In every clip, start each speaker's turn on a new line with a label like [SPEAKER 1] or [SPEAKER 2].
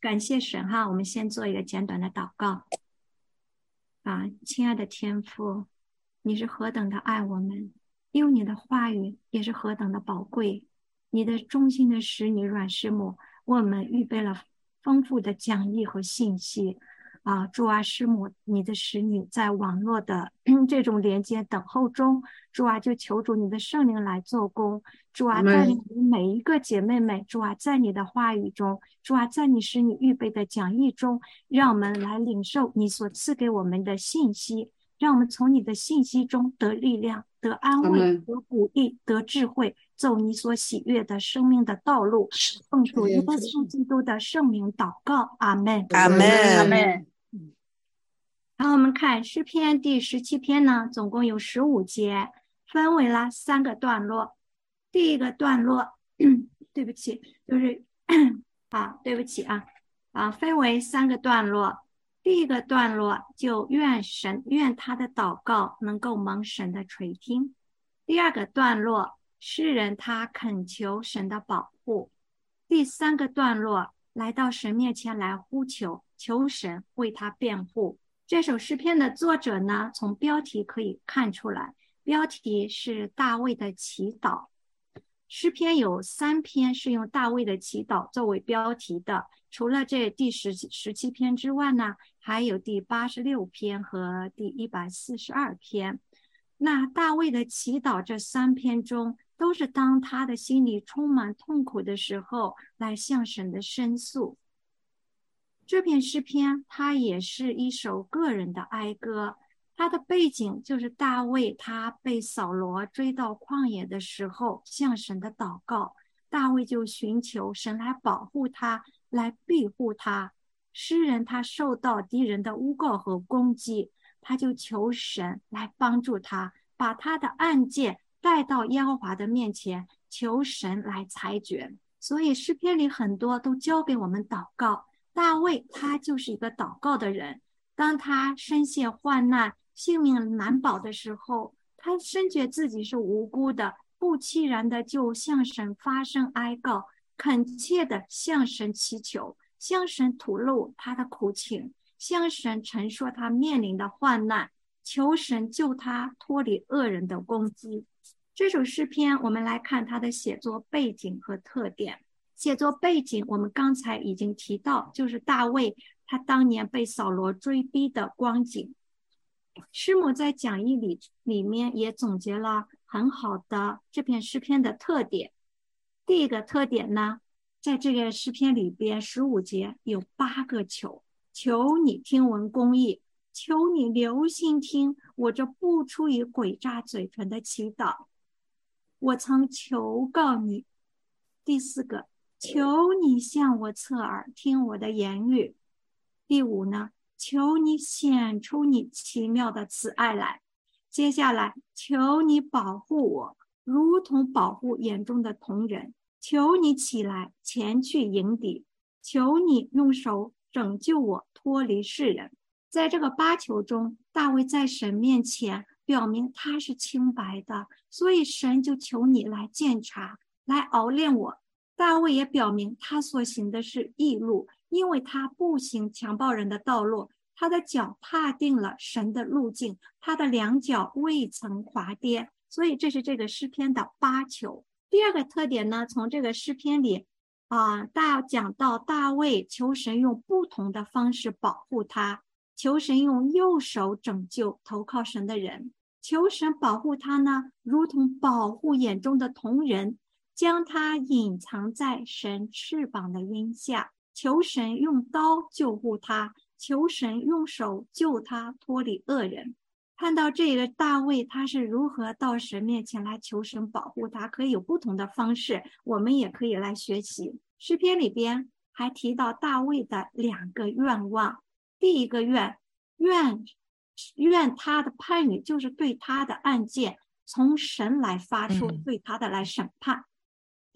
[SPEAKER 1] 感谢神哈，我们先做一个简短的祷告。啊，亲爱的天父，你是何等的爱我们，用你的话语也是何等的宝贵。你的忠心的使女阮师母，为我们预备了丰富的讲义和信息。啊，主啊，师母，你的使女在网络的 这种连接等候中，主啊，就求主你的圣灵来做工。主啊，带领我们每一个姐妹们，主啊，在你的话语中，主啊，在你使你预备的讲义中，让我们来领受你所赐给我们的信息，让我们从你的信息中得力量、得安慰、得鼓励、得智慧，走你所喜悦的生命的道路。奉主耶稣基督的圣名祷告，阿门，
[SPEAKER 2] 阿门，阿门。
[SPEAKER 1] 好，我们看诗篇第十七篇呢，总共有十五节，分为了三个段落。第一个段落，对不起，就是 啊，对不起啊，啊，分为三个段落。第一个段落就愿神愿他的祷告能够蒙神的垂听。第二个段落，诗人他恳求神的保护。第三个段落，来到神面前来呼求，求神为他辩护。这首诗篇的作者呢，从标题可以看出来，标题是大卫的祈祷。诗篇有三篇是用大卫的祈祷作为标题的，除了这第十十七篇之外呢，还有第八十六篇和第一百四十二篇。那大卫的祈祷这三篇中，都是当他的心里充满痛苦的时候，来向神的申诉。这篇诗篇，它也是一首个人的哀歌。它的背景就是大卫，他被扫罗追到旷野的时候，向神的祷告。大卫就寻求神来保护他，来庇护他。诗人他受到敌人的诬告和攻击，他就求神来帮助他，把他的案件带到耶和华的面前，求神来裁决。所以诗篇里很多都交给我们祷告。大卫他就是一个祷告的人，当他身陷患难、性命难保的时候，他深觉自己是无辜的，不期然的就向神发声哀告，恳切的向神祈求，向神吐露他的苦情，向神陈说他面临的患难，求神救他脱离恶人的攻击。这首诗篇，我们来看他的写作背景和特点。写作背景，我们刚才已经提到，就是大卫他当年被扫罗追逼的光景。师母在讲义里里面也总结了很好的这篇诗篇的特点。第一个特点呢，在这个诗篇里边十五节有八个求，求你听闻公义，求你留心听我这不出于诡诈嘴唇的祈祷。我曾求告你。第四个。求你向我侧耳听我的言语。第五呢？求你显出你奇妙的慈爱来。接下来，求你保护我，如同保护眼中的同人。求你起来前去迎敌。求你用手拯救我脱离世人。在这个八求中，大卫在神面前表明他是清白的，所以神就求你来鉴察，来熬炼我。大卫也表明，他所行的是义路，因为他不行强暴人的道路，他的脚踏定了神的路径，他的两脚未曾滑跌。所以，这是这个诗篇的八求。第二个特点呢，从这个诗篇里啊，大讲到大卫求神用不同的方式保护他，求神用右手拯救投靠神的人，求神保护他呢，如同保护眼中的同人。将他隐藏在神翅膀的荫下，求神用刀救护他，求神用手救他脱离恶人。看到这个大卫，他是如何到神面前来求神保护他，可以有不同的方式，我们也可以来学习。诗篇里边还提到大卫的两个愿望：第一个愿，愿愿他的判语就是对他的案件从神来发出，对他的来审判。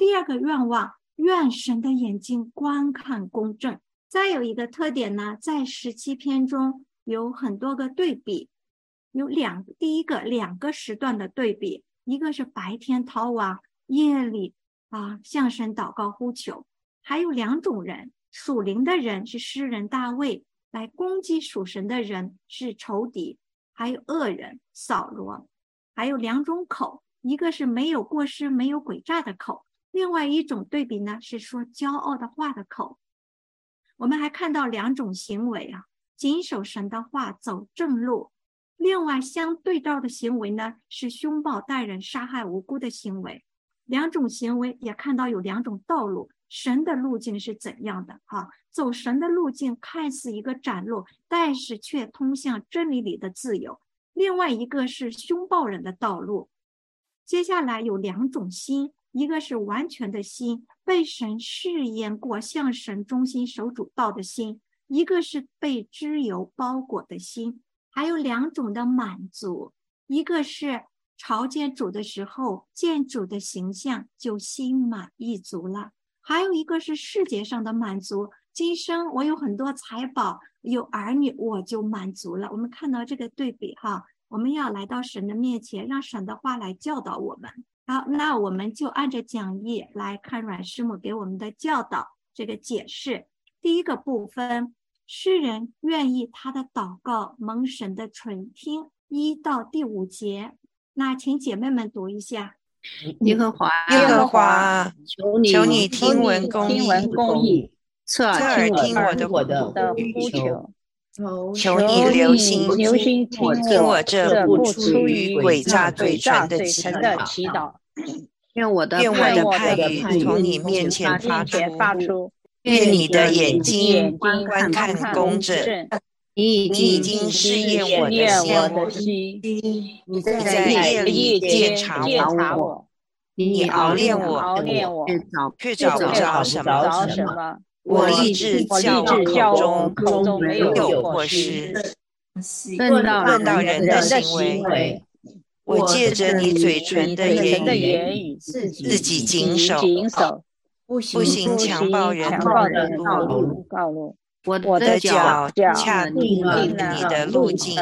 [SPEAKER 1] 第二个愿望，愿神的眼睛观看公正。再有一个特点呢，在十七篇中有很多个对比，有两，第一个两个时段的对比，一个是白天逃亡，夜里啊向神祷告呼求，还有两种人，属灵的人是诗人大卫，来攻击属神的人是仇敌，还有恶人扫罗，还有两种口，一个是没有过失、没有诡诈的口，另外一种对比呢是说骄傲的话的口。我们还看到两种行为啊，谨守神的话，走正路。另外，相对照的行为呢，是凶暴待人、杀害无辜的行为。两种行为也看到有两种道路，神的路径是怎样的？哈，走神的路径看似一个窄路，但是却通向真理里的自由。另外一个是凶暴人的道路。接下来有两种心，一个是完全的心，被神试验过，向神中心守主道的心；一个是被脂油包裹的心。还有两种的满足，一个是朝见主的时候见主的形象就心满意足了；还有一个是世界上的满足，今生我有很多财宝，有儿女，我就满足了。我们看到这个对比哈，我们要来到神的面前，让神的话来教导我们。好，那我们就按着讲义来看阮师母给我们的教导这个解释。第一个部分。诗人愿意他的祷告蒙神的垂听，一到第五节，那请姐妹们读一下。
[SPEAKER 2] 耶和华，
[SPEAKER 3] 耶和华，
[SPEAKER 2] 求你
[SPEAKER 3] 求你听闻
[SPEAKER 2] 公义，侧耳听
[SPEAKER 3] 我
[SPEAKER 2] 的呼求，
[SPEAKER 3] 求你留心
[SPEAKER 2] 留心听
[SPEAKER 3] 我这不出于诡诈嘴唇的
[SPEAKER 2] 祈
[SPEAKER 3] 祷。
[SPEAKER 2] 愿我的
[SPEAKER 3] 派语从你面前发出。愿你的眼睛观看公正，
[SPEAKER 2] 你
[SPEAKER 3] 已经试验我的心，你在夜里检查我，你熬炼我，却找不着什么。我立志叫我口中没有过失，论到人的行为，我借着你嘴唇的言语，自己谨守。不行，强暴人的路，我的脚恰定了你的路径，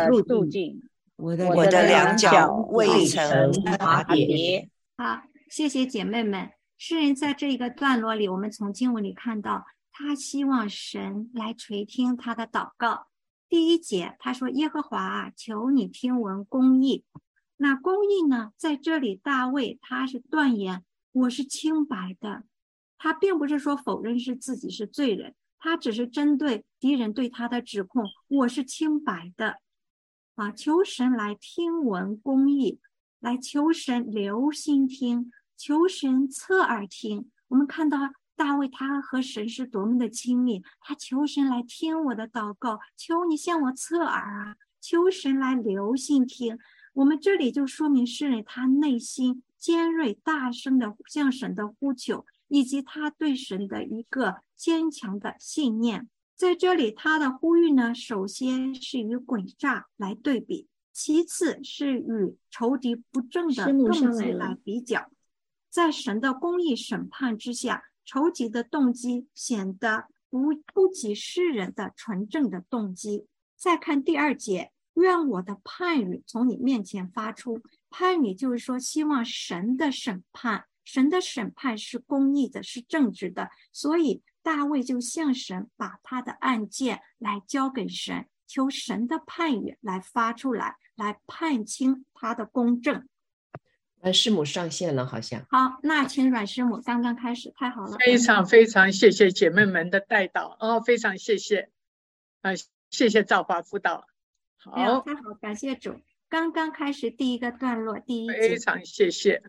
[SPEAKER 3] 我的两脚未曾滑跌。
[SPEAKER 1] 好，谢谢姐妹们。诗人在这一个段落里，我们从经文里看到，他希望神来垂听他的祷告。第一节，他说：“耶和华啊，求你听闻公义。”那公义呢，在这里，大卫他是断言：“我是清白的。”他并不是说否认是自己是罪人，他只是针对敌人对他的指控，我是清白的，啊，求神来听闻公义，来求神留心听，求神侧耳听。我们看到大卫他和神是多么的亲密，他求神来听我的祷告，求你向我侧耳啊，求神来留心听。我们这里就说明诗人他内心尖锐、大声的向神的呼求。以及他对神的一个坚强的信念，在这里他的呼吁呢，首先是与诡诈来对比，其次是与仇敌不正的动机来比较。在神的公义审判之下，仇敌的动机显得不不及诗人的纯正的动机。再看第二节，愿我的判语从你面前发出。判语就是说，希望神的审判。神的审判是公义的，是正直的，所以大卫就向神把他的案件来交给神，求神的判语来发出来，来判清他的公正。
[SPEAKER 4] 阮师母上线了，好像
[SPEAKER 1] 好，那请阮师母刚刚开始，太好了，
[SPEAKER 5] 非常非常谢谢姐妹们的带导哦，非常谢谢，啊，谢谢赵华辅导，好，
[SPEAKER 1] 太好，感谢主，刚刚开始第一个段落，第一
[SPEAKER 5] 非常谢谢。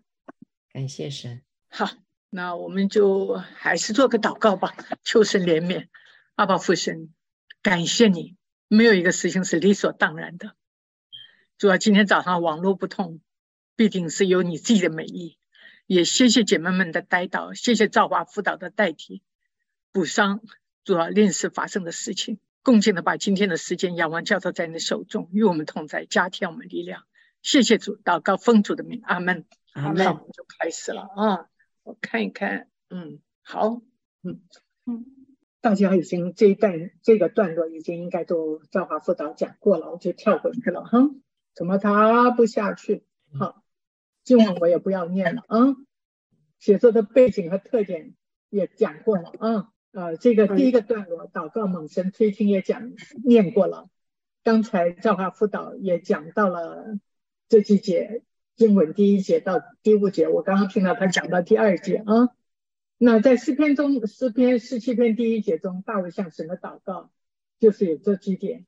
[SPEAKER 4] 感谢神，
[SPEAKER 5] 好，那我们就还是做个祷告吧，求神怜悯，阿爸父神，感谢你，没有一个事情是理所当然的。主要今天早上网络不通，必定是有你自己的美意。也谢谢姐妹们的带导，谢谢赵华辅导的代替补上主要临时发生的事情，恭敬的把今天的时间仰望交托在你的手中，与我们同在，加添我们力量。谢谢主，祷告奉主的名，阿门。
[SPEAKER 4] 好，我
[SPEAKER 5] 们就开始了啊！我看一看，嗯，好，嗯嗯，大家已经这一段这个段落已经应该都教华辅导讲过了，我就跳过去了哈。怎么他不下去？好，今晚我也不要念了啊。写作的背景和特点也讲过了啊。呃，这个第一个段落祷告猛神推听也讲念过了，刚才赵华辅导也讲到了这几节经文第一节到第五节，我刚刚听到他讲到第二节啊。那在诗篇中，诗篇十七篇第一节中，大卫向神的祷告就是有这几点：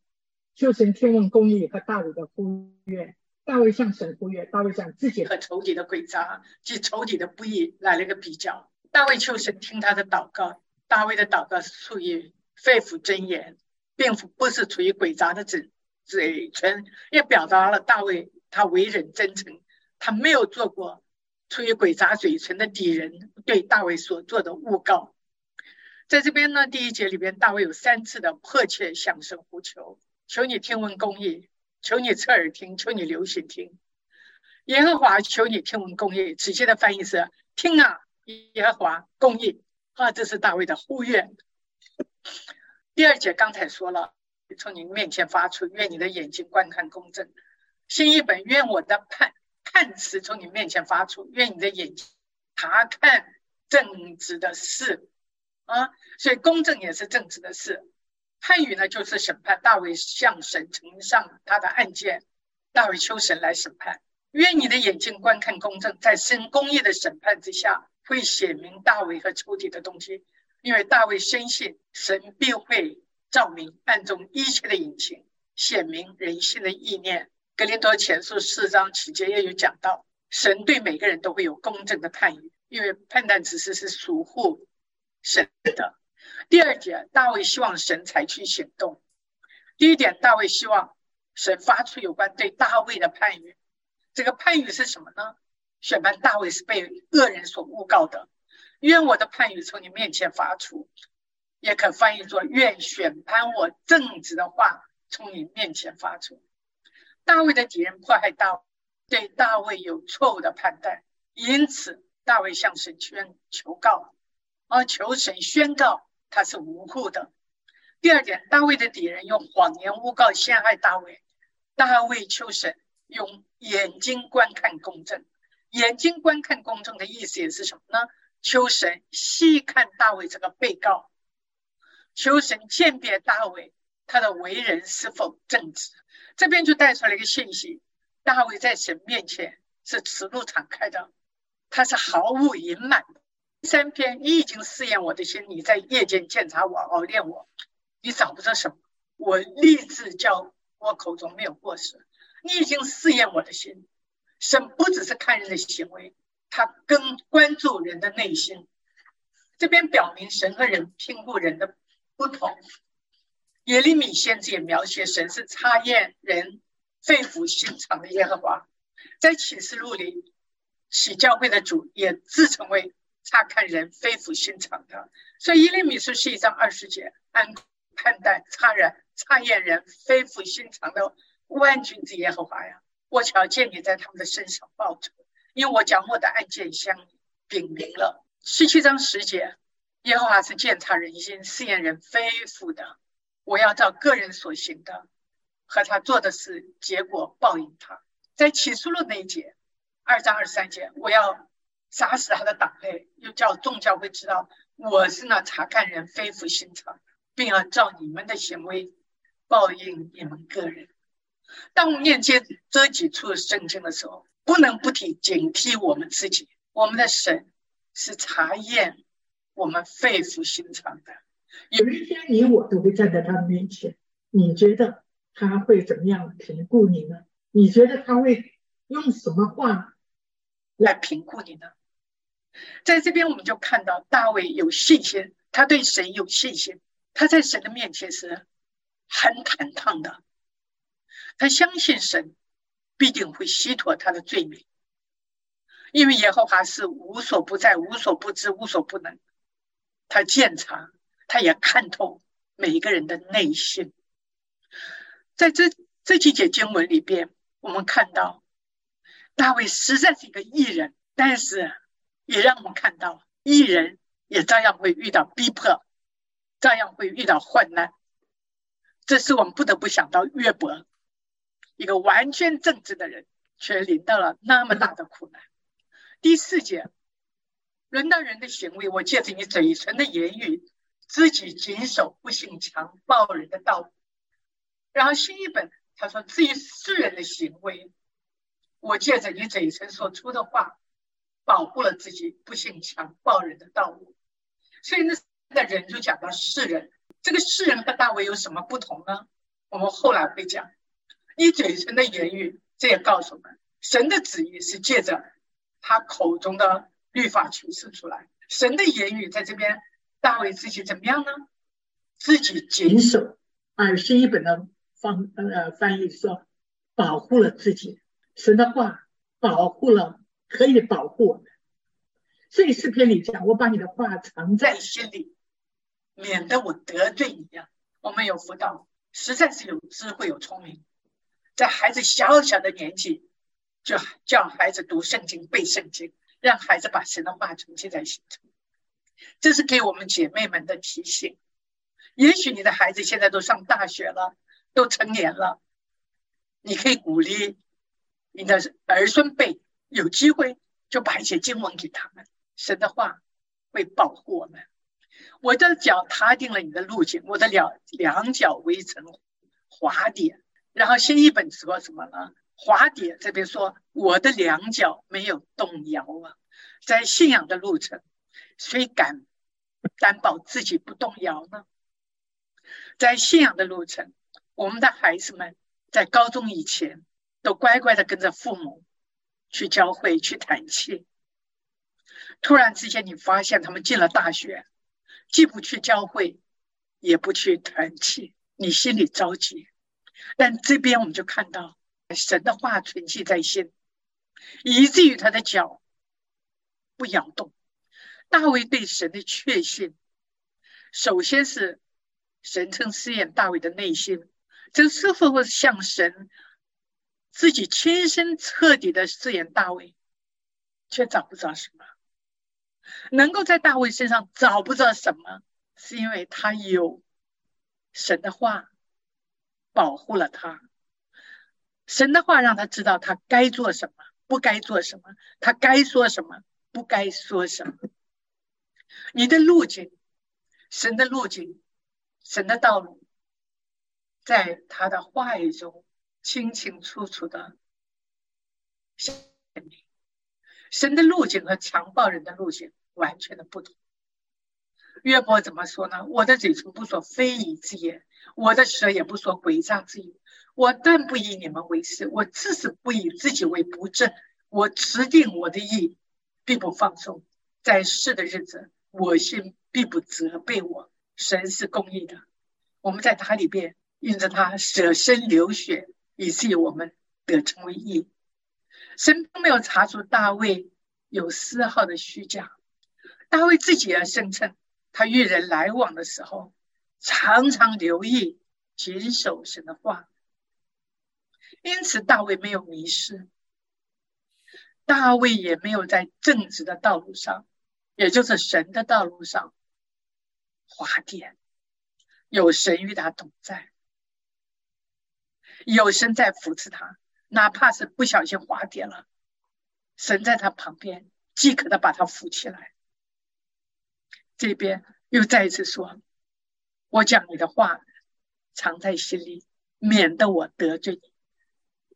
[SPEAKER 5] 求神听闻公义和大卫的呼愿。大卫向神呼愿，大卫向自己和仇敌的诡诈及仇敌的不义来了个比较。大卫求神听他的祷告，大卫的祷告是出于肺腑真言，并不是出于诡诈的嘴嘴唇，也表达了大卫他为人真诚，他没有做过。出于鬼诈嘴唇的敌人对大卫所做的诬告，在这边呢，第一节里边，大卫有三次的迫切向神呼求，求你听闻公义，求你侧耳听，求你留心听。耶和华，求你听闻公义。直接的翻译是听啊，耶和华公义啊，这是大卫的呼愿。第二节刚才说了，从你面前发出，愿你的眼睛观看公正。新一本，愿我的判。判词从你面前发出，愿你的眼睛查看正直的事啊，所以公正也是正直的事。判语呢，就是审判。大卫向神呈上他的案件，大卫求神来审判。愿你的眼睛观看公正，在神公义的审判之下，会显明大卫和仇敌的东西。因为大卫深信神必会照明暗中一切的隐情，显明人心的意念。格林多前书四章七节也有讲到，神对每个人都会有公正的判语，因为判断之事是属乎神的。第二节，大卫希望神采取行动。第一点，大卫希望神发出有关对大卫的判语。这个判语是什么呢？选判大卫是被恶人所诬告的，愿我的判语从你面前发出，也可翻译作愿选判我正直的话从你面前发出。大卫的敌人迫害大卫，对大卫有错误的判断，因此大卫向神宣求告，而求神宣告他是无辜的。第二点，大卫的敌人用谎言诬告陷害大卫，大卫求神用眼睛观看公正。眼睛观看公正的意思也是什么呢？求神细看大卫这个被告，求神鉴别大卫他的为人是否正直。这边就带出来一个信息：大卫在神面前是慈路敞开的，他是毫无隐瞒的。三篇，你已经试验我的心，你在夜间检查我，熬炼我，你找不着什么。我立志叫我口中没有过失。你已经试验我的心，神不只是看人的行为，他更关注人的内心。这边表明神和人评估人的不同。耶利米先知也描写神是查验人肺腑心肠的耶和华，在启示录里，启教会的主也自称为查看人肺腑心肠的。所以耶利米书是一章二十节，按判断查人查验人肺腑心肠的万军之耶和华呀，我瞧见你在他们的身上报仇，因为我将我的案件相禀明了。十七章十节，耶和华是鉴察人心、试验人非腑的。我要照个人所行的和他做的事结果报应他。在起诉录那一节，二章二十三节，我要杀死他的党类，又叫众教会知道我是那查看人非复心肠，并要照你们的行为报应你们个人。当我们念这这几处圣经的时候，不能不提警惕我们自己。我们的神是查验我们肺腑心肠的。有一天，你我都会站在他的面前。你觉得他会怎么样评估你呢？你觉得他会用什么话来评估你呢？在这边，我们就看到大卫有信心，他对神有信心，他在神的面前是很坦荡的。他相信神必定会洗脱他的罪名，因为耶和华是无所不在、无所不知、无所不能，他见察。他也看透每一个人的内心，在这这几节经文里边，我们看到大卫实在是一个艺人，但是也让我们看到艺人也照样会遇到逼迫，照样会遇到患难。这是我们不得不想到约伯，一个完全正直的人，却临到了那么大的苦难。第四节，轮到人的行为，我借着你嘴唇的言语。自己谨守不行强暴人的道路。然后新一本他说，至于世人的行为，我借着你嘴唇所出的话，保护了自己不行强暴人的道路。所以那的人就讲到世人，这个世人和大卫有什么不同呢？我们后来会讲，你嘴唇的言语，这也告诉我们，神的旨意是借着他口中的律法诠释出来。神的言语在这边，大卫自己怎么样呢？自己谨守，而新一本的方呃翻译说，保护了自己。神的话保护了，可以保护我们。所以诗篇里讲，我把你的话藏在心里，免得我得罪你呀。我们有辅导，实在是有智慧有聪明，在孩子小小的年纪，就叫孩子读圣经背圣经。让孩子把神的话存记在心中，这是给我们姐妹们的提醒。也许你的孩子现在都上大学了，都成年了，你可以鼓励你的儿孙辈，有机会就把一些经文给他们。神的话会保护我们。我的脚踏定了你的路径，我的两两脚围成滑点。然后新一本说什么呢？滑跌这边说，我的两脚没有动摇啊，在信仰的路程，谁敢担保自己不动摇呢？在信仰的路程，我们的孩子们在高中以前都乖乖的跟着父母去教会去弹气，突然之间你发现他们进了大学，既不去教会，也不去弹气，你心里着急。但这边我们就看到。神的话存记在心，以至于他的脚不摇动。大卫对神的确信，首先是神曾试验大卫的内心，这是否向神自己亲身彻底的试验大卫，却找不着什么。能够在大卫身上找不着什么，是因为他有神的话保护了他。神的话让他知道他该做什么，不该做什么，他该说什么，不该说什么。你的路径，神的路径，神的道路，在他的话语中清清楚楚的显明。神的路径和强暴人的路径完全的不同。约伯怎么说呢？我的嘴唇不说非议之言，我的舌也不说诡诈之语。我断不以你们为是，我自是不以自己为不正。我持定我的意，并不放松。在世的日子，我心并不责备我。神是公义的，我们在他里边，因着他舍身流血，以至于我们得成为义。神并没有查出大卫有丝毫的虚假。大卫自己也声称。他与人来往的时候，常常留意谨守神的话，因此大卫没有迷失，大卫也没有在正直的道路上，也就是神的道路上滑跌。有神与他同在，有神在扶持他，哪怕是不小心滑跌了，神在他旁边，即可的把他扶起来。这边又再一次说：“我讲你的话藏在心里，免得我得罪你。”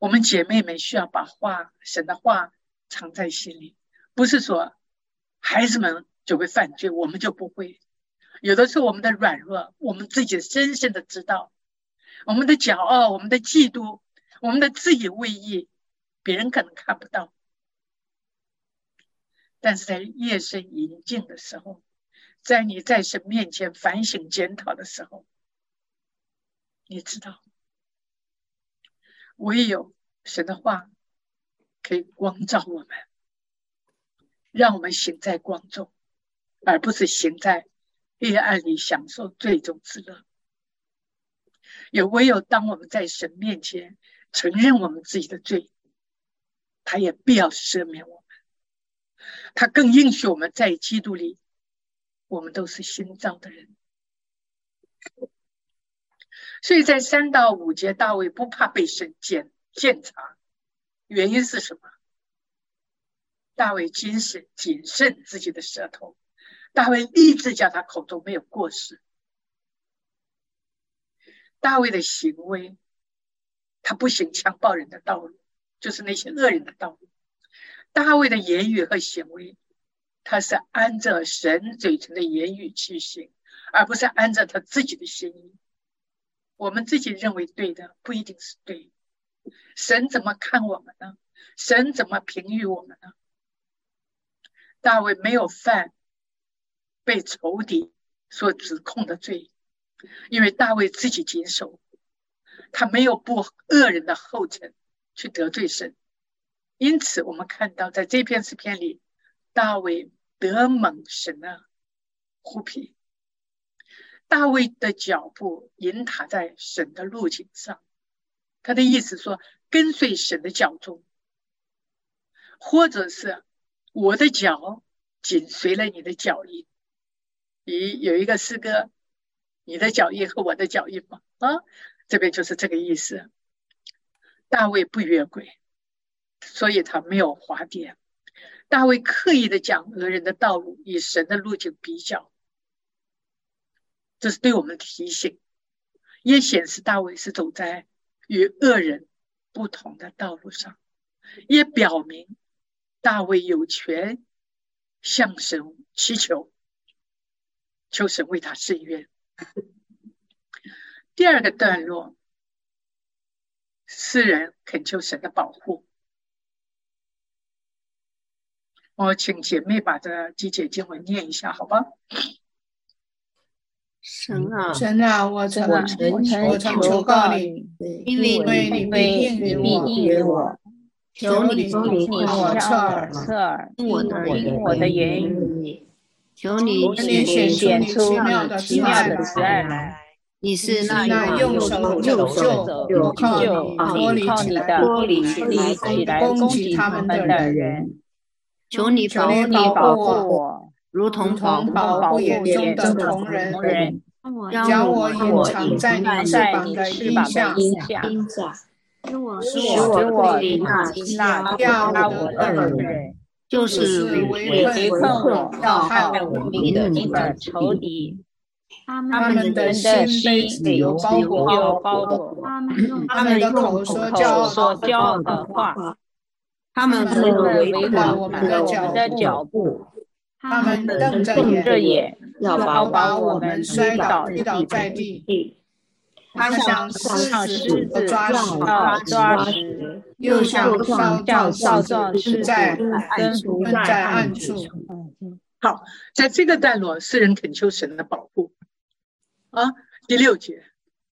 [SPEAKER 5] 我们姐妹们需要把话神的话藏在心里，不是说孩子们就会犯罪，我们就不会。有的时候我们的软弱，我们自己深深的知道；我们的骄傲，我们的嫉妒，我们的自以为意，别人可能看不到，但是在夜深人静的时候。在你在神面前反省检讨的时候，你知道，唯有神的话可以光照我们，让我们行在光中，而不是行在黑暗里享受最终之乐。也唯有当我们在神面前承认我们自己的罪，他也必要赦免我们，他更应许我们在基督里。我们都是新造的人，所以在三到五节，大卫不怕被神检检查，原因是什么？大卫谨慎谨慎自己的舌头，大卫立志叫他口中没有过失。大卫的行为，他不行强暴人的道路，就是那些恶人的道路。大卫的言语和行为，他是按照神嘴唇的言语去行，而不是按照他自己的心意。我们自己认为对的，不一定是对。神怎么看我们呢？神怎么评语我们呢？大卫没有犯被仇敌所指控的罪。因为大卫自己谨守，他没有步恶人的后尘去得罪神，因此我们看到在这篇诗篇里，大卫得蒙神的护庇。大卫的脚步引踏在神的路径上，他的意思说跟随神的脚踪，或者是我的脚紧随了你的脚印。一有一个诗歌。你的脚印和我的脚印吗？啊，这边就是这个意思。大卫不越轨，所以他没有滑跌。大卫刻意的将恶人的道路与神的路径比较，这是对我们提醒，也显示大卫是走在与恶人不同的道路上，也表明大卫有权向神祈求，求神为他伸冤。第二个段落，诗人恳求神的保护。我请姐妹把这几节经文念一下，好吧？
[SPEAKER 2] 神啊，
[SPEAKER 6] 神啊，我曾我曾求告你，因为你必应允我，求你听我侧耳，侧耳听我的言语。求你显显出奇妙的慈爱来，你是那用手救救靠你脱离的脱离起来攻击他们的人。求你保护我，如同保护眼中的同人，将我隐藏在你翅膀的荫下，使我使我离那压我的人。就是围围困我、要害我命的仇敌，他们的心里有包裹，有包裹。他们的口说骄傲的话，他们围困我们的脚步，他们瞪着眼，要把我们摔倒在地。他像狮子抓抓食，又像少少壮士在蹲在暗处。
[SPEAKER 5] 好，在这个段落，诗人恳求神的保护啊。第六节，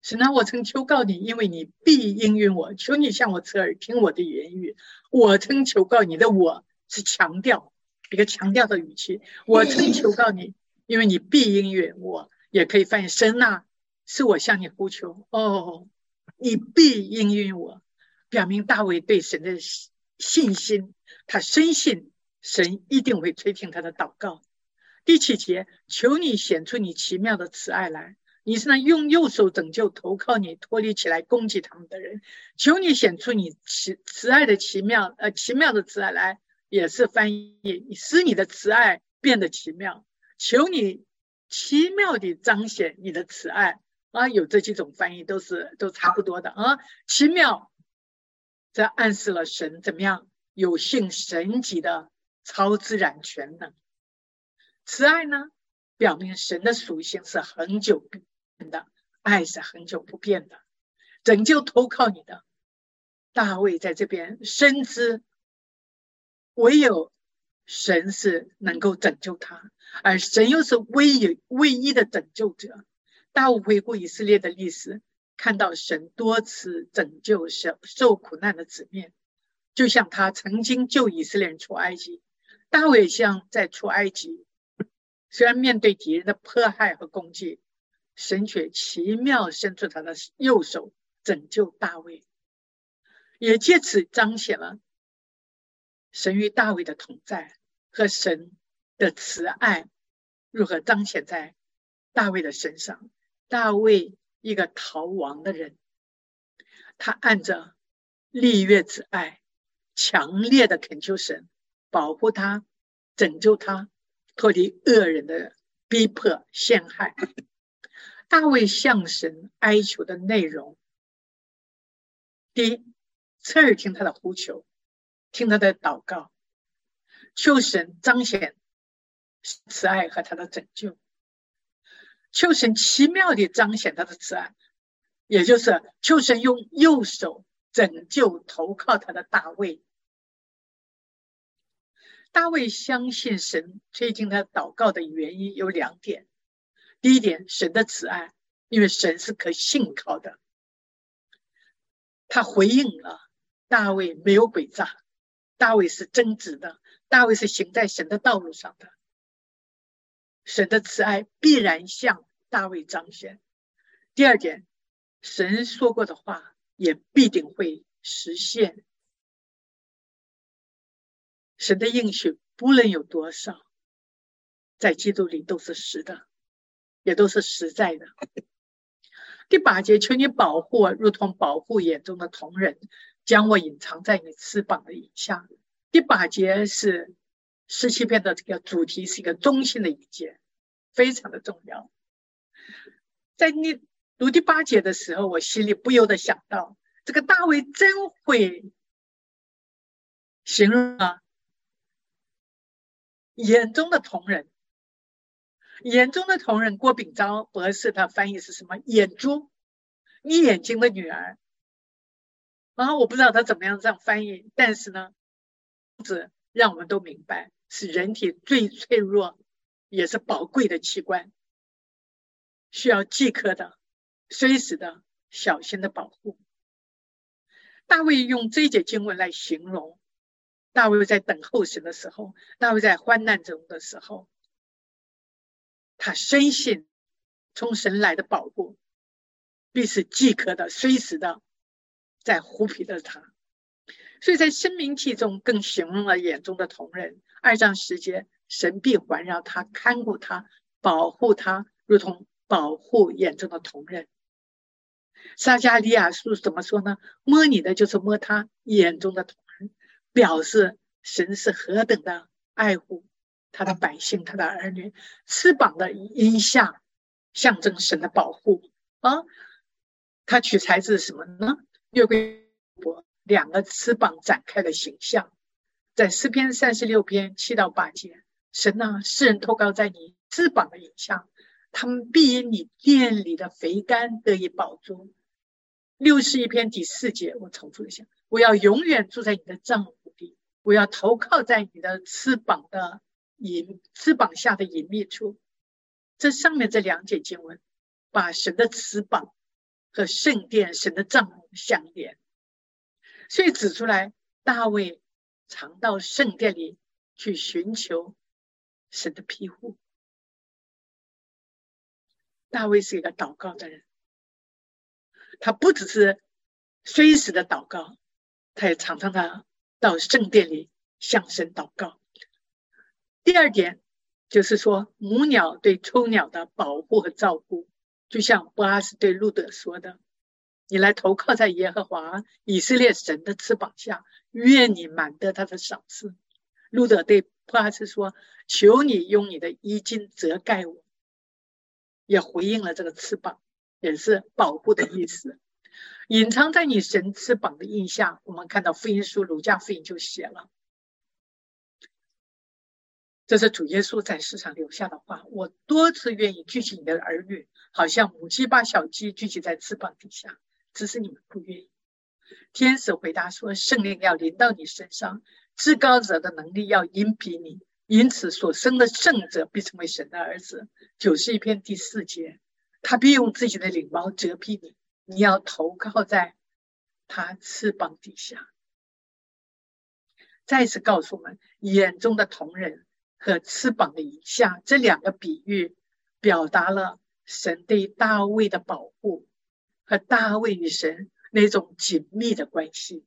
[SPEAKER 5] 神啊，我曾求告你，因为你必应允我，求你向我侧耳听我的言语。我曾求告你的，我是强调一个强调的语气。我曾求告你，因为你必应允我，也可以翻译神啊。是我向你呼求哦，你必应允我，表明大卫对神的信心，他深信神一定会垂听他的祷告。第七节，求你显出你奇妙的慈爱来，你是那用右手拯救投靠你、脱离起来攻击他们的人。求你显出你慈慈爱的奇妙，呃，奇妙的慈爱来，也是翻译，使你的慈爱变得奇妙。求你奇妙地彰显你的慈爱。啊，有这几种翻译都是都差不多的啊。奇妙，这暗示了神怎么样有性神级的超自然全能。慈爱呢，表明神的属性是恒久的，爱是恒久不变的。拯救投靠你的大卫在这边深知，唯有神是能够拯救他，而神又是唯一唯一的拯救者。大卫回顾以色列的历史，看到神多次拯救受受苦难的子民，就像他曾经救以色列人出埃及。大卫像在出埃及，虽然面对敌人的迫害和攻击，神却奇妙伸出他的右手拯救大卫，也借此彰显了神与大卫的同在和神的慈爱如何彰显在大卫的身上。大卫一个逃亡的人，他按着立约之爱，强烈的恳求神保护他、拯救他、脱离恶人的逼迫陷害。大卫向神哀求的内容：第一，侧耳听他的呼求，听他的祷告，求神彰显慈爱和他的拯救，求神奇妙地彰显他的慈爱，也就是求神用右手拯救投靠他的大卫。大卫相信神推进他祷告的原因有两点。第一点，神的慈爱，因为神是可信靠的，他回应了大卫没有诡诈，大卫是真直的，大卫是行在神的道路上的，神的慈爱必然向大卫彰显。第二点，神说过的话也必定会实现，神的应许不论有多少，在基督里都是实的。也都是实在的。第八节，求你保护我，如同保护眼中的瞳人，将我隐藏在你翅膀的影下。第八节是十七篇的这个主题，是一个中心的一节，非常的重要。在你读第八节的时候，我心里不由得想到，这个大卫真会形容啊，眼中的瞳人。眼中的同仁郭炳昭博士，他翻译是什么？眼珠，你眼睛的女儿。啊，我不知道他怎么样这样翻译，但是呢，子让我们都明白，是人体最脆弱也是宝贵的器官，需要即刻的、随时的小心的保护。大卫用这节经文来形容，大卫在等候神的时候，大卫在患难中的时候。他深信从神来的保护必是即刻的、随时的，在虎皮的他，所以在生命记中更形容了眼中的同人。二战时节，神必环绕他、看顾他、保护他，如同保护眼中的同人。撒加利亚书怎么说呢？摸你的就是摸他眼中的同人，表示神是何等的爱护。他的百姓，他的儿女，翅膀的荫下，象征神的保护啊。他取材自什么呢？约柜伯两个翅膀展开的形象，在诗篇三十六篇七到八节，神呐，世人托高在你翅膀的影像，他们必因你殿里的肥甘得以保住。六十一篇第四节，我重复一下：我要永远住在你的帐篷里，我要投靠在你的翅膀的。隐翅膀下的隐秘处，这上面这两节经文，把神的翅膀和圣殿、神的帐幕相连，所以指出来大卫常到圣殿里去寻求神的庇护。大卫是一个祷告的人，他不只是随时的祷告，他也常常的到圣殿里向神祷告。第二点就是说，母鸟对雏鸟的保护和照顾，就像波阿斯对路德说的：“你来投靠在耶和华以色列神的翅膀下，愿你满得他的赏赐。”路德对波阿斯说：“求你用你的衣襟遮盖我。”也回应了这个翅膀，也是保护的意思。隐藏在你神翅膀的印象，我们看到福音书儒家福音就写了。这是主耶稣在世上留下的话。我多次愿意聚集你的儿女，好像母鸡把小鸡聚集在翅膀底下，只是你们不愿意。天使回答说：“圣灵要临到你身上，至高者的能力要荫庇你，因此所生的圣者必成为神的儿子。”九十一篇第四节，他必用自己的领毛遮蔽你，你要投靠在他翅膀底下。再次告诉我们，眼中的同人。和翅膀的影像，这两个比喻表达了神对大卫的保护和大卫与神那种紧密的关系。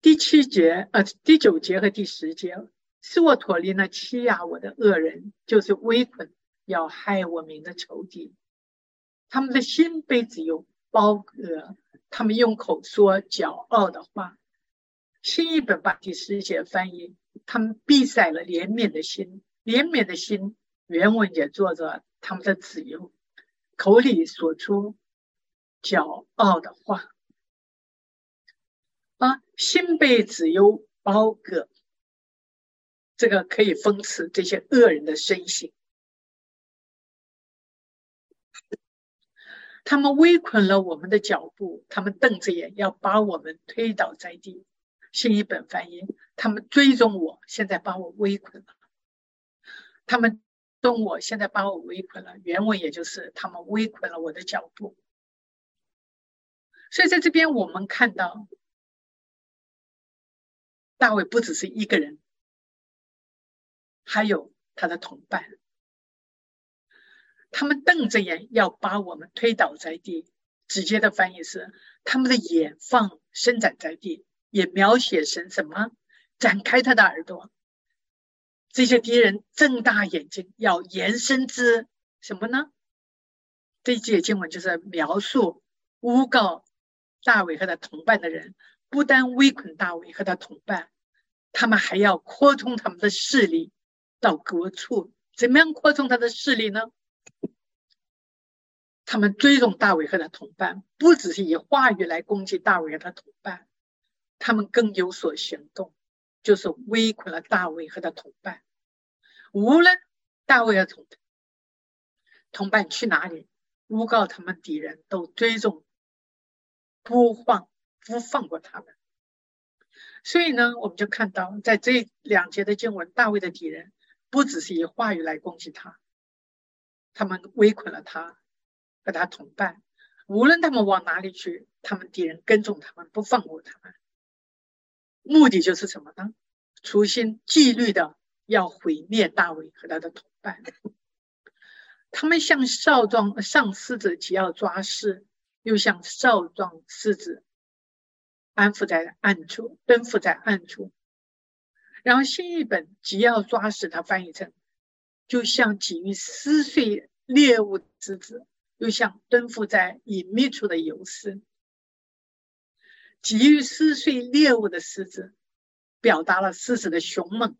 [SPEAKER 5] 第七节，呃，第九节和第十节，是我脱离了欺压我的恶人，就是威捆要害我民的仇敌，他们的心被只有包裹。他们用口说骄傲的话，新译本把第十节翻译，他们闭塞了怜悯的心，怜悯的心原文也做着他们的自由，口里说出骄傲的话，啊，心被自由包裹，这个可以讽刺这些恶人的身形。他们围困了我们的脚步，他们瞪着眼要把我们推倒在地。新一本翻译，他们追踪我，现在把我围困了。他们动我，现在把我围困了。原文也就是他们围困了我的脚步。所以在这边我们看到，大卫不只是一个人，还有他的同伴。他们瞪着眼要把我们推倒在地。直接的翻译是，他们的眼放伸展在地。也描写成什么？展开他的耳朵，这些敌人睁大眼睛，要延伸之什么呢？这一节经文就是描述诬告大卫和他同伴的人，不但围困大卫和他同伴，他们还要扩充他们的势力到各处。怎么样扩充他的势力呢？他们追踪大卫和他同伴，不只是以话语来攻击大卫和他同伴。他们更有所行动，就是围困了大卫和他同伴。无论大卫和同同伴去哪里，诬告他们敌人都追踪，不放不放过他们。所以呢，我们就看到，在这两节的经文，大卫的敌人不只是以话语来攻击他，他们围困了他和他同伴。无论他们往哪里去，他们敌人跟踪他们，不放过他们。目的就是什么呢？处心积虑的要毁灭大卫和他的同伴。他们像少壮上狮子，既要抓狮，又像少壮狮子安抚在暗处，蹲伏在暗处。然后新译本既要抓死，它翻译成就像急于撕碎猎物之子，又像蹲伏在隐秘处的游丝。急于撕碎猎物的狮子，表达了狮子的凶猛，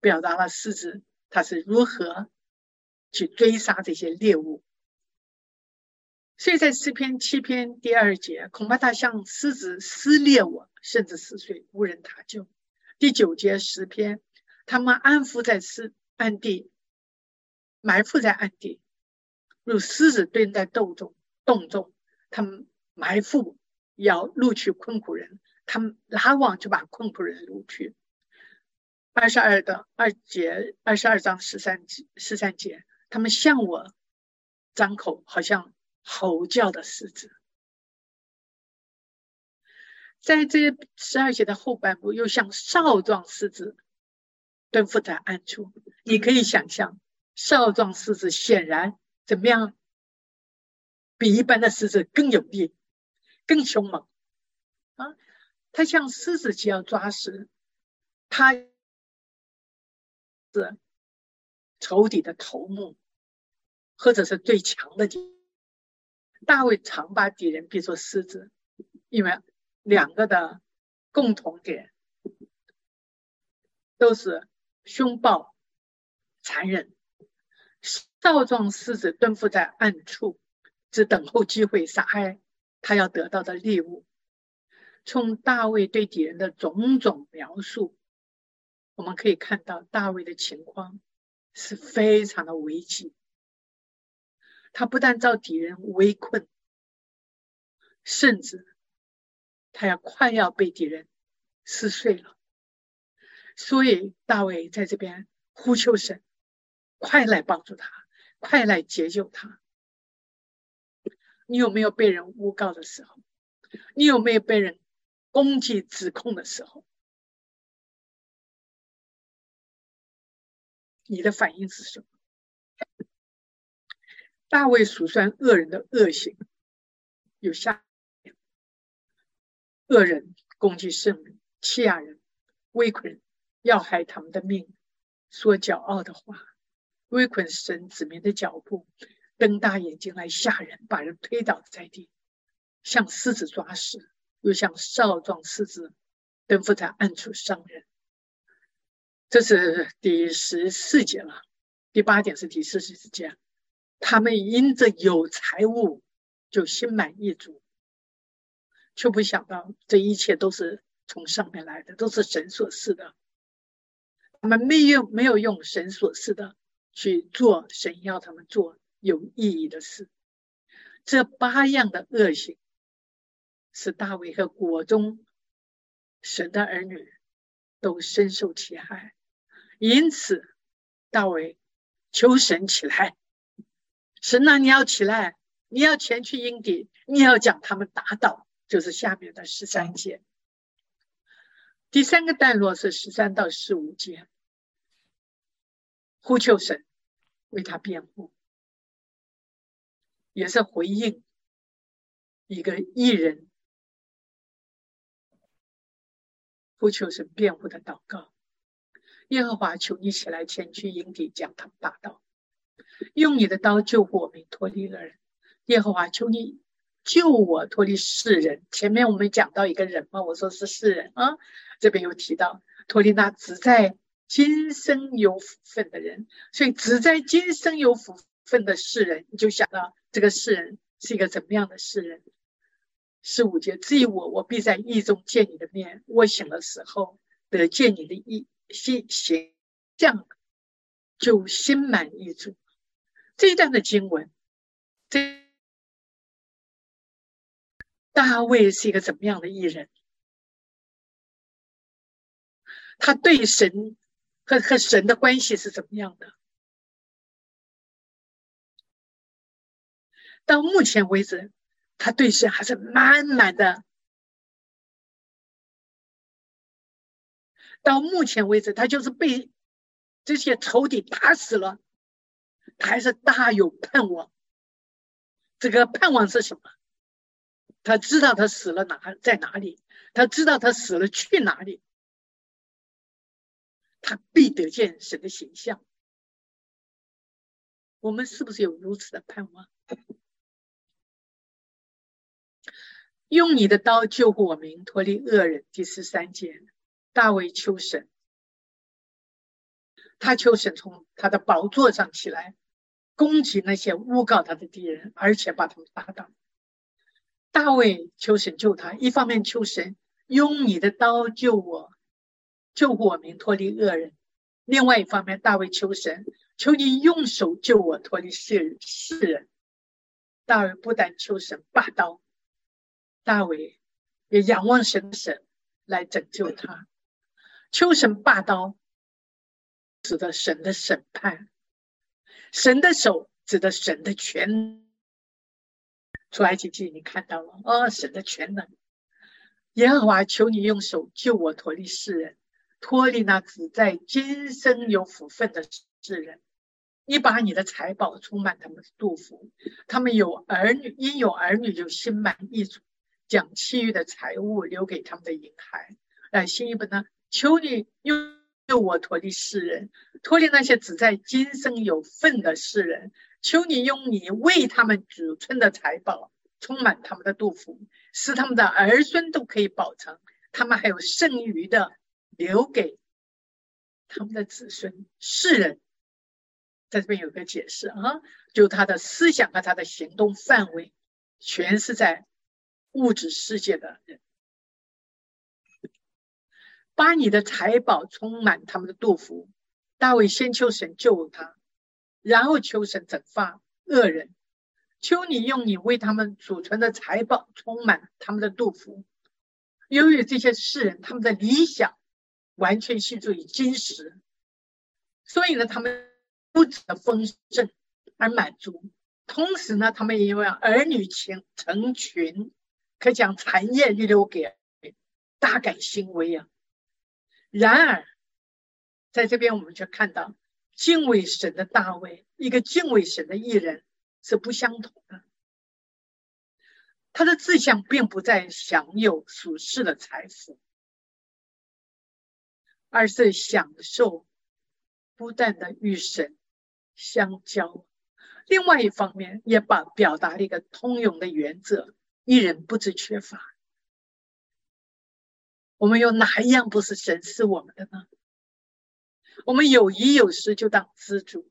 [SPEAKER 5] 表达了狮子它是如何去追杀这些猎物。所以在诗篇七篇第二节，恐怕它像狮子撕裂我，甚至撕碎，无人搭救。第九节诗篇，他们安伏在狮暗地，埋伏在暗地，如狮子蹲在洞中，洞中，他们。埋伏要录取困苦人，他们拉网就把困苦人录取。二十二的二节，二十二章十三节，十三节，他们向我张口，好像吼叫的狮子。在这十二节的后半部，又像少壮狮子蹲伏在暗处。你可以想象，少壮狮子显然怎么样，比一般的狮子更有力。更凶猛啊！他像狮子就要抓食，他是仇敌的头目，或者是最强的敌。大卫常把敌人比作狮子，因为两个的共同点都是凶暴、残忍。少壮狮子蹲伏在暗处，只等候机会杀害。他要得到的猎物，从大卫对敌人的种种描述，我们可以看到大卫的情况是非常的危急。他不但遭敌人围困，甚至他要快要被敌人撕碎了。所以大卫在这边呼求神，快来帮助他，快来解救他。你有没有被人诬告的时候？你有没有被人攻击、指控的时候？你的反应是什么？大卫数算恶人的恶行，有下：恶人攻击圣人、欺压人、围困人、要害他们的命、说骄傲的话、围困神子民的脚步。瞪大眼睛来吓人，把人推倒在地，像狮子抓食，又像少壮狮子奔赴在暗处伤人。这是第十四节了，第八点是第四十节，他们因着有财物就心满意足，却不想到这一切都是从上面来的，都是神所赐的。他们没有没有用神所赐的去做神要他们做有意义的事。这八样的恶行，使大卫和国中神的儿女都深受其害。因此，大卫求神起来，神呐，你要起来，你要前去应敌，你要将他们打倒。就是下面的十三节。第三个段落是十三到十五节，呼求神为他辩护，也是回应一个艺人呼求神辩护的祷告。耶和华，求你起来，前去营地，将他们打倒，用你的刀救活我们，脱离恶人。耶和华，求你救我脱离世人。前面我们讲到一个人嘛，我说是世人啊，这边又提到脱离那只在今生有福分的人。所以只在今生有福分的世人，你就想到这个世人是一个怎么样的世人？十五节，至于我，我必在意中见你的面。我醒的时候得见你的意。心形象就心满意足。这一段的经文，这大卫是一个怎么样的艺人？他对神和和神的关系是怎么样的？到目前为止，他对神还是满满的。到目前为止，他就是被这些仇敌打死了，他还是大有盼望。这个盼望是什么？他知道他死了哪在哪里，他知道他死了去哪里，他必得见神的形象。我们是不是有如此的盼望？用你的刀救护我们，脱离恶人。第十三节。大卫求神，他求神从他的宝座上起来，攻击那些诬告他的敌人，而且把他们打倒。大卫求神救他，一方面求神用你的刀救我，救我民脱离恶人；另外一方面，大卫求神，求你用手救我脱离世世人。大卫不但求神拔刀，大卫也仰望神的神来拯救他。求神拔刀，指的神的审判；神的手指的神的权。出埃及记，你看到了哦，神的全能。耶和华，求你用手救我脱离世人，脱离那只在今生有福分的世人。你把你的财宝充满他们的肚腹，他们有儿女，因有儿女就心满意足，将其余的财物留给他们的婴孩。来，新一本呢？求你用救我脱离世人，脱离那些只在今生有份的世人。求你用你为他们储存的财宝，充满他们的肚腹，使他们的儿孙都可以保存，他们还有剩余的留给他们的子孙。世人在这边有个解释啊，就他的思想和他的行动范围，全是在物质世界的人。把你的财宝充满他们的肚腹。大卫先求神救他，然后求神整发恶人。求你用你为他们储存的财宝充满他们的肚腹。由于这些世人他们的理想完全系注于金石，所以呢，他们不止丰盛而满足，同时呢，他们因为儿女情成群，可将产业留给大感欣慰啊。然而，在这边我们却看到，敬畏神的大卫，一个敬畏神的艺人是不相同的。他的志向并不在享有属世的财富，而是享受不断的与神相交。另外一方面，也把表达了一个通用的原则：一人不知缺乏。我们有哪一样不是神赐我们的呢？我们有衣有失就当知足，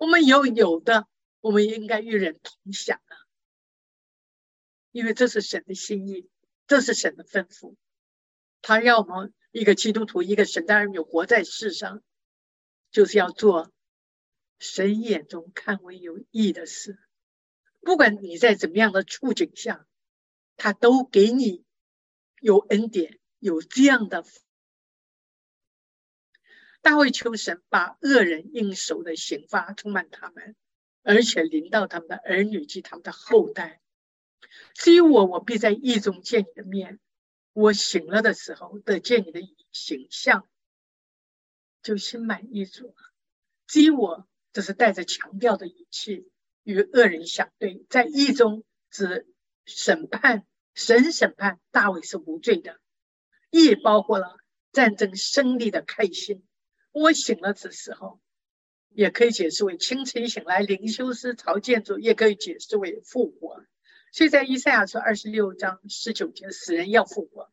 [SPEAKER 5] 我们有有的，我们应该与人同享啊！因为这是神的心意，这是神的吩咐。他要我们一个基督徒，一个神的儿女活在世上，就是要做神眼中看为有益的事。不管你在怎么样的处境下，他都给你有恩典，有这样的。大卫求神把恶人应手的刑罚充满他们，而且临到他们的儿女及他们的后代。至于我，我必在意中见你的面。我醒了的时候得见你的形象，就心满意足了。至于我，这是带着强调的语气与恶人相对，在意中指审判，神审判大卫是无罪的，亦包括了战争胜利的开心。我醒了的时候，也可以解释为清晨醒来，灵修师朝建筑，也可以解释为复活。所以在以赛亚书二十六章十九节，死人要复活，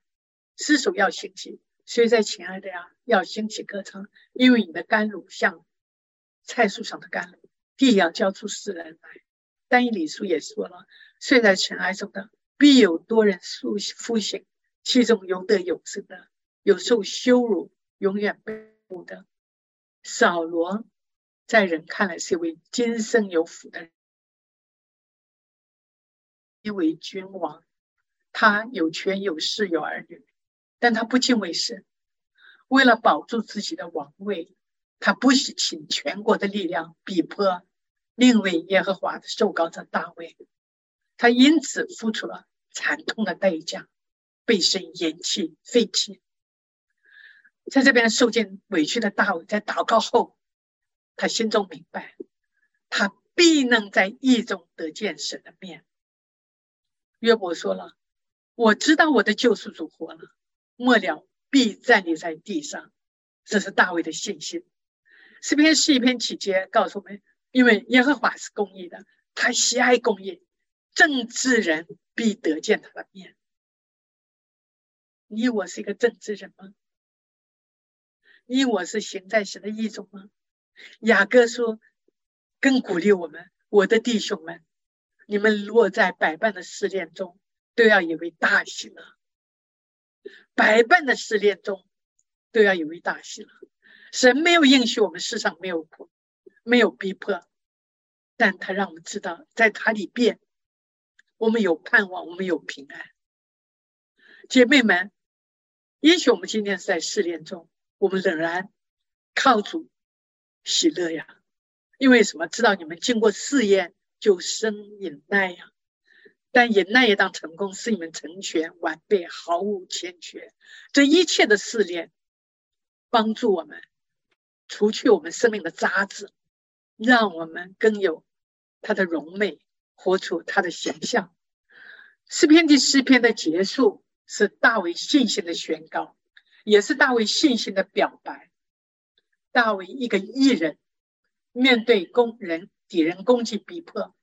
[SPEAKER 5] 尸首要兴起。所以在亲爱的呀，要兴起歌唱，因为你的甘露像菜树上的甘露，地要交出死人来。但以理书也说了，睡在尘埃中的，必有多人苏苏醒，其中有得永生的，有受羞辱，永远被捕的。扫罗在人看来是一位今生有福的人。因为君王，他有权有势有儿女，但他不敬畏神。为了保住自己的王位，他不惜请全国的力量逼迫另为耶和华的受膏者大卫。他因此付出了惨痛的代价，被神厌弃废弃。在这边受尽委屈的大卫，在祷告后，他心中明白，他必能在意中得见神的面。约伯说了：“我知道我的救赎主活了，末了必站立在地上。”这是大卫的信心。诗篇是一篇启节，告诉我们：因为耶和华是公义的，他喜爱公义，正直人必得见他的面。你我是一个正直人吗？你我是行在神的意中吗？雅各说，更鼓励我们，我的弟兄们。你们落在百般的试炼中，都要以为大喜了。百般的试炼中，都要以为大喜了。神没有应许我们世上没有苦，没有逼迫，但他让我们知道，在他里边，我们有盼望，我们有平安。姐妹们，也许我们今天是在试炼中，我们仍然靠主喜乐呀，因为什么？知道你们经过试验。就生忍耐呀，但忍耐也当成功，使你们成全完备，毫无欠缺。这一切的试炼，帮助我们除去我们生命的渣子，让我们更有他的荣美，活出他的形象。诗篇第四篇的结束是大卫信心的宣告，也是大卫信心的表白。大卫一个艺人，面对工人。敌人攻击逼迫，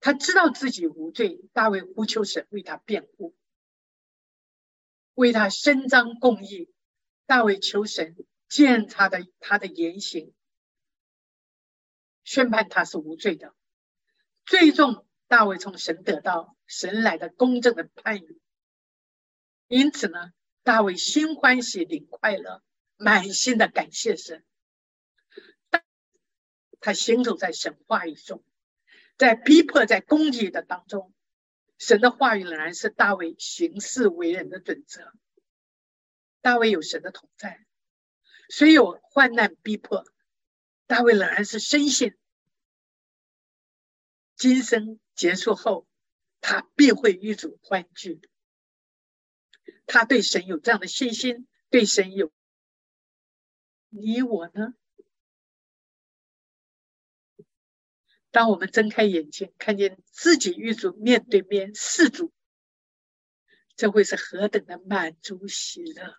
[SPEAKER 5] 他知道自己无罪。大卫呼求神为他辩护，为他伸张公义。大卫求神见他的他的言行，宣判他是无罪的。最终，大卫从神得到神来的公正的判语。因此呢，大卫心欢喜领快乐，满心的感谢神。他行走在神话语中，在逼迫、在攻击的当中，神的话语仍然是大卫行事为人的准则。大卫有神的同在，虽有患难逼迫，大卫仍然是深信，今生结束后，他必会与主欢聚。他对神有这样的信心，对神有。你我呢？当我们睁开眼睛，看见自己与主面对面视主，这会是何等的满足喜乐！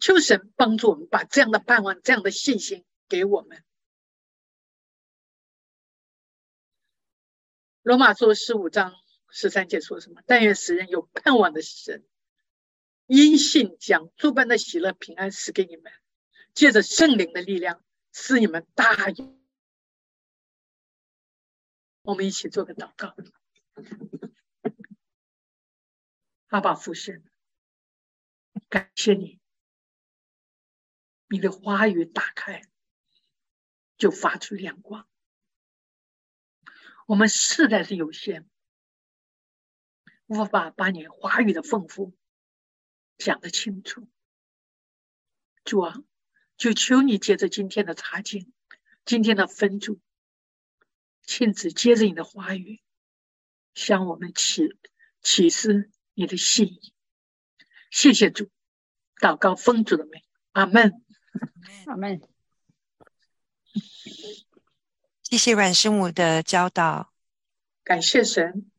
[SPEAKER 5] 求神帮助我们，把这样的盼望、这样的信心给我们。罗马书十五章十三节说什么？但愿使人有盼望的神，因信将诸般的喜乐平安赐给你们，借着圣灵的力量，使你们大有。我们一起做个祷告。阿爸父神，感谢你，你的话语打开就发出亮光。我们实在是有限，无法把你话语的丰富。讲得清楚，主啊，就求你借着今天的查经，今天的分组，亲自接着你的话语，向我们启启示你的信意。谢谢主，祷告奉主的名，阿门，
[SPEAKER 6] 阿门。
[SPEAKER 3] 谢谢阮师母的教导，
[SPEAKER 5] 感谢神。